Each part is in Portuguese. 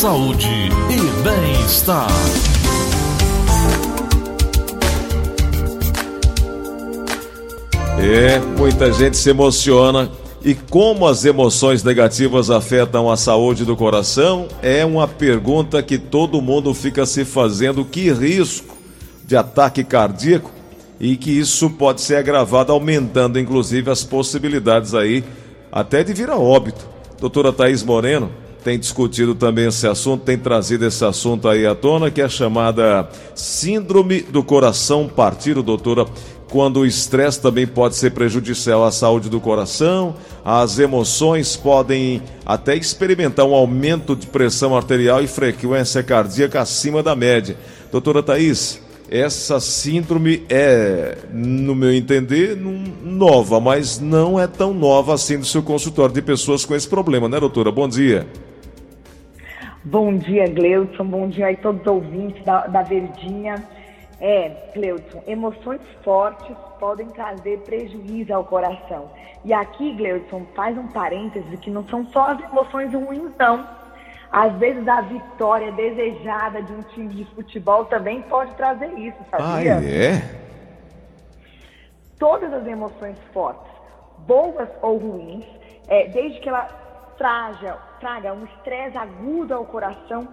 saúde e bem-estar. É, muita gente se emociona. E como as emoções negativas afetam a saúde do coração? É uma pergunta que todo mundo fica se fazendo. Que risco de ataque cardíaco e que isso pode ser agravado, aumentando inclusive as possibilidades aí até de vir a óbito. Doutora Thaís Moreno tem discutido também esse assunto, tem trazido esse assunto aí à tona, que é chamada Síndrome do Coração Partido, doutora quando o estresse também pode ser prejudicial à saúde do coração, as emoções podem até experimentar um aumento de pressão arterial e frequência cardíaca acima da média. Doutora Thais, essa síndrome é, no meu entender, nova, mas não é tão nova assim do seu consultório de pessoas com esse problema, né, doutora? Bom dia. Bom dia, Gleudson. Bom dia aí todos os ouvintes da, da Verdinha. É, Gleudson, emoções fortes podem trazer prejuízo ao coração. E aqui, Gleudson, faz um parêntese que não são só as emoções ruins, não. Às vezes a vitória desejada de um time de futebol também pode trazer isso, sabia? Ah, é? Todas as emoções fortes, boas ou ruins, é, desde que ela traga, traga um estresse agudo ao coração,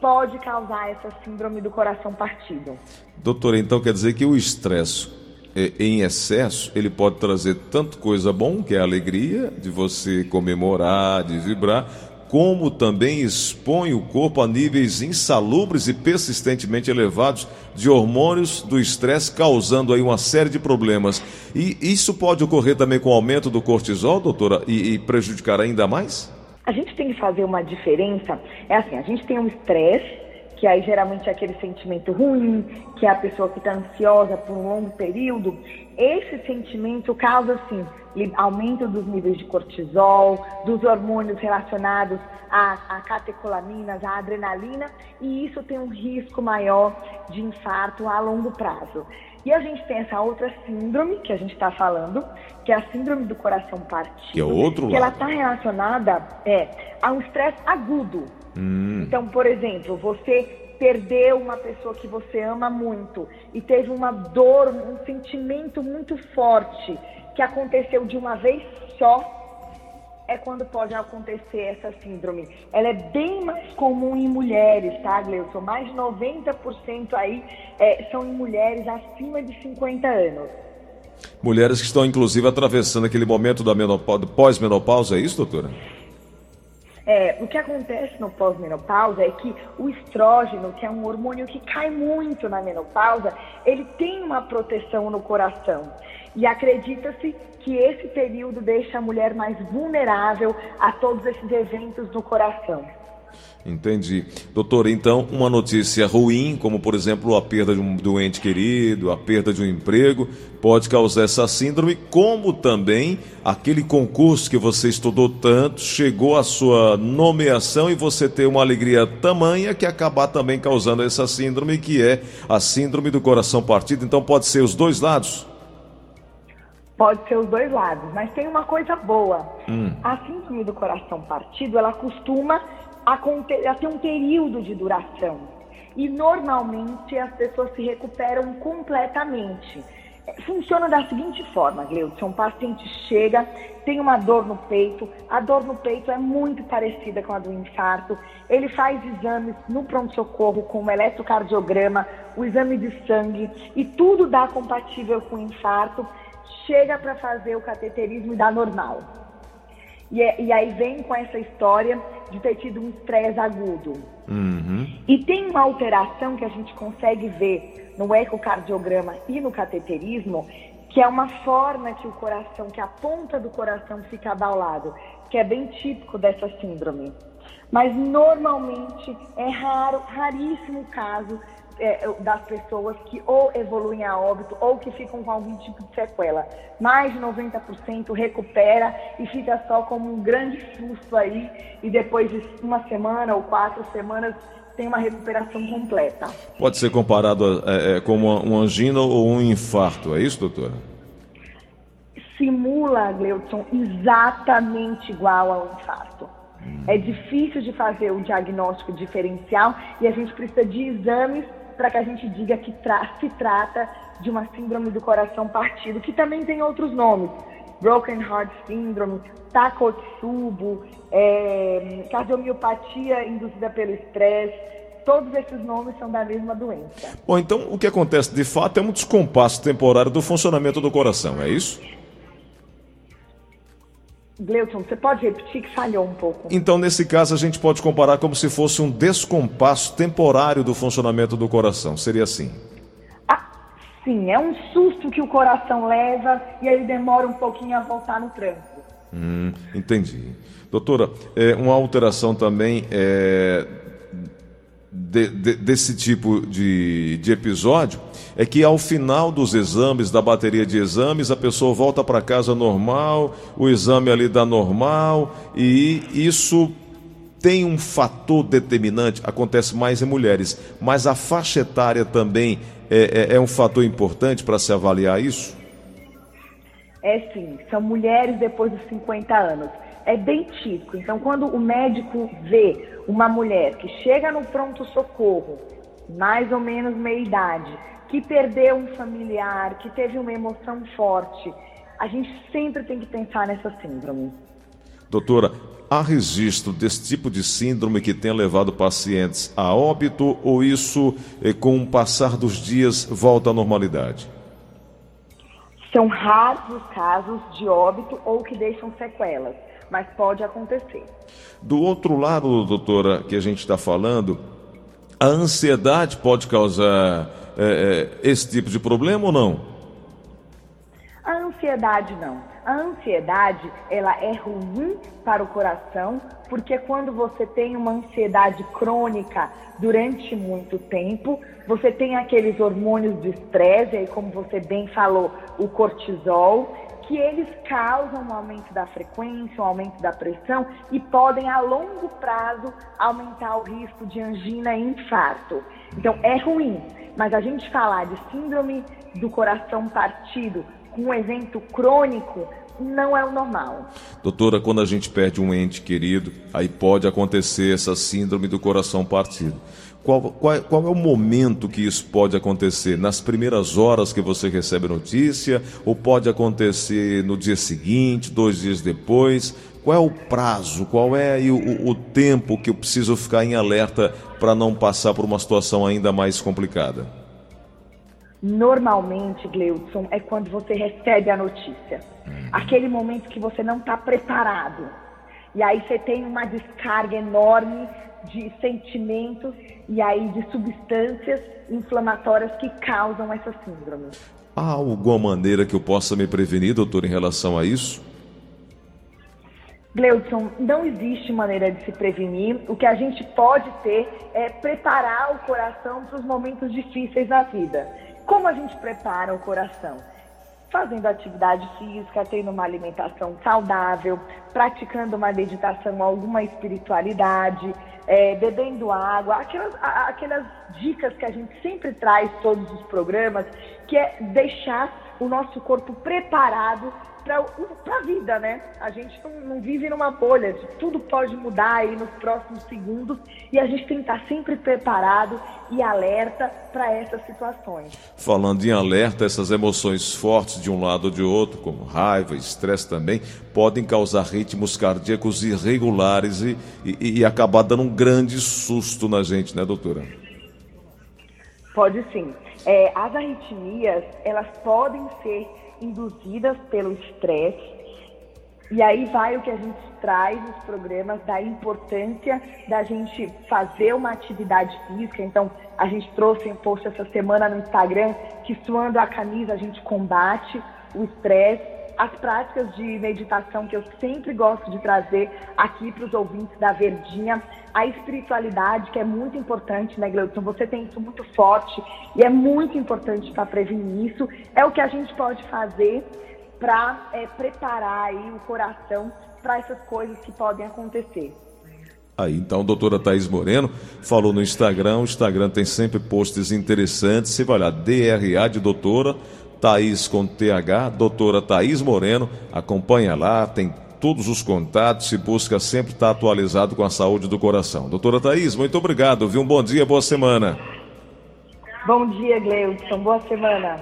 pode causar essa síndrome do coração partido. Doutora, então quer dizer que o estresse é, em excesso, ele pode trazer tanto coisa bom, que é a alegria de você comemorar, de vibrar, como também expõe o corpo a níveis insalubres e persistentemente elevados de hormônios do estresse, causando aí uma série de problemas. E isso pode ocorrer também com o aumento do cortisol, doutora, e, e prejudicar ainda mais? A gente tem que fazer uma diferença. É assim, a gente tem um estresse, que aí geralmente é aquele sentimento ruim, que é a pessoa que está ansiosa por um longo período. Esse sentimento causa, assim, aumento dos níveis de cortisol, dos hormônios relacionados a, a catecolaminas, a adrenalina, e isso tem um risco maior de infarto a longo prazo. E a gente tem essa outra síndrome que a gente está falando, que é a síndrome do coração partido. Que é outro que lado. ela está relacionada é, a um estresse agudo. Hum. Então, por exemplo, você perdeu uma pessoa que você ama muito e teve uma dor, um sentimento muito forte que aconteceu de uma vez só é quando pode acontecer essa síndrome. Ela é bem mais comum em mulheres, tá, Gleison? Mais de 90% aí é, são em mulheres acima de 50 anos. Mulheres que estão, inclusive, atravessando aquele momento da pós-menopausa, é isso, doutora? É, o que acontece no pós-menopausa é que o estrógeno, que é um hormônio que cai muito na menopausa, ele tem uma proteção no coração. E acredita-se que esse período deixa a mulher mais vulnerável a todos esses eventos no coração. Entendi. Doutor, então, uma notícia ruim, como por exemplo a perda de um doente querido, a perda de um emprego, pode causar essa síndrome, como também aquele concurso que você estudou tanto, chegou à sua nomeação e você ter uma alegria tamanha que acabar também causando essa síndrome, que é a síndrome do coração partido. Então, pode ser os dois lados? Pode ser os dois lados, mas tem uma coisa boa. Hum. A síndrome do coração partido, ela costuma ter um período de duração. E normalmente as pessoas se recuperam completamente. Funciona da seguinte forma, Gleudson, um paciente chega, tem uma dor no peito, a dor no peito é muito parecida com a do infarto, ele faz exames no pronto-socorro com o eletrocardiograma, o exame de sangue e tudo dá compatível com o infarto, chega para fazer o cateterismo e dá normal. E, é, e, aí vem com essa história de ter tido um estresse agudo. Uhum. E tem uma alteração que a gente consegue ver no ecocardiograma e no cateterismo, que é uma forma que o coração, que a ponta do coração fica abaulado, que é bem típico dessa síndrome. Mas normalmente é raro, raríssimo o caso é, das pessoas que ou evoluem a óbito ou que ficam com algum tipo de sequela. Mais de 90% recupera e fica só como um grande susto aí e depois de uma semana ou quatro semanas tem uma recuperação completa. Pode ser comparado a, é, é, como uma angina ou um infarto, é isso, doutora? Simula, Gleudson, exatamente igual ao infarto. É difícil de fazer o diagnóstico diferencial e a gente precisa de exames para que a gente diga que tra se trata de uma síndrome do coração partido, que também tem outros nomes. Broken Heart Syndrome, Takotsubo, é, cardiomiopatia induzida pelo estresse. Todos esses nomes são da mesma doença. Bom, então o que acontece de fato é um descompasso temporário do funcionamento do coração, é isso? Gleuton, você pode repetir que falhou um pouco? Então, nesse caso, a gente pode comparar como se fosse um descompasso temporário do funcionamento do coração. Seria assim? Ah, sim, é um susto que o coração leva e ele demora um pouquinho a voltar no trânsito. Hum, entendi. Doutora, é, uma alteração também é, de, de, desse tipo de, de episódio é que ao final dos exames, da bateria de exames, a pessoa volta para casa normal, o exame ali dá normal, e isso tem um fator determinante, acontece mais em mulheres, mas a faixa etária também é, é, é um fator importante para se avaliar isso? É sim, são mulheres depois dos 50 anos. É bem típico. Então, quando o médico vê uma mulher que chega no pronto-socorro, mais ou menos meia idade, que perdeu um familiar, que teve uma emoção forte, a gente sempre tem que pensar nessa síndrome. Doutora, há registro desse tipo de síndrome que tem levado pacientes a óbito ou isso, eh, com o passar dos dias, volta à normalidade? São raros os casos de óbito ou que deixam sequelas, mas pode acontecer. Do outro lado, doutora, que a gente está falando, a ansiedade pode causar é, é, esse tipo de problema ou não? A ansiedade não. A ansiedade, ela é ruim para o coração, porque quando você tem uma ansiedade crônica durante muito tempo, você tem aqueles hormônios de estresse, aí como você bem falou, o cortisol, que eles causam um aumento da frequência, um aumento da pressão e podem a longo prazo aumentar o risco de angina e infarto. Então é ruim, mas a gente falar de síndrome do coração partido com um evento crônico não é o normal. Doutora, quando a gente perde um ente querido, aí pode acontecer essa síndrome do coração partido. Qual, qual, qual, é o momento que isso pode acontecer? Nas primeiras horas que você recebe a notícia? Ou pode acontecer no dia seguinte, dois dias depois? Qual é o prazo? Qual é o, o tempo que eu preciso ficar em alerta para não passar por uma situação ainda mais complicada? Normalmente, Gleudson, é quando você recebe a notícia. Uhum. Aquele momento que você não está preparado. E aí você tem uma descarga enorme de sentimentos e aí de substâncias inflamatórias que causam essa síndrome. Há alguma maneira que eu possa me prevenir, doutor, em relação a isso? Gleudson, não existe maneira de se prevenir. O que a gente pode ter é preparar o coração para os momentos difíceis da vida. Como a gente prepara o coração? Fazendo atividade física, tendo uma alimentação saudável, praticando uma meditação, alguma espiritualidade, é, bebendo água, aquelas, aquelas dicas que a gente sempre traz todos os programas, que é deixar o nosso corpo preparado para a vida, né? A gente não, não, vive numa bolha, tudo pode mudar aí nos próximos segundos e a gente tem que estar sempre preparado e alerta para essas situações. Falando em alerta, essas emoções fortes de um lado ou de outro, como raiva, estresse também, podem causar ritmos cardíacos irregulares e, e, e acabar dando um grande susto na gente, né, doutora? Pode sim. É, as arritmias, elas podem ser induzidas pelo estresse. E aí vai o que a gente traz nos programas da importância da gente fazer uma atividade física. Então, a gente trouxe um post essa semana no Instagram que suando a camisa a gente combate o estresse as práticas de meditação que eu sempre gosto de trazer aqui para os ouvintes da Verdinha, a espiritualidade, que é muito importante, né, Gleudson? Você tem isso muito forte e é muito importante para prevenir isso. É o que a gente pode fazer para é, preparar aí o coração para essas coisas que podem acontecer. Aí, então, a doutora Thaís Moreno falou no Instagram, o Instagram tem sempre posts interessantes, você vai olhar, DRA de doutora, Thaís com TH, doutora Thaís Moreno, acompanha lá, tem todos os contatos e busca sempre estar atualizado com a saúde do coração. Doutora Thaís, muito obrigado, viu? Um bom dia, boa semana. Bom dia, Gleudson. Boa semana.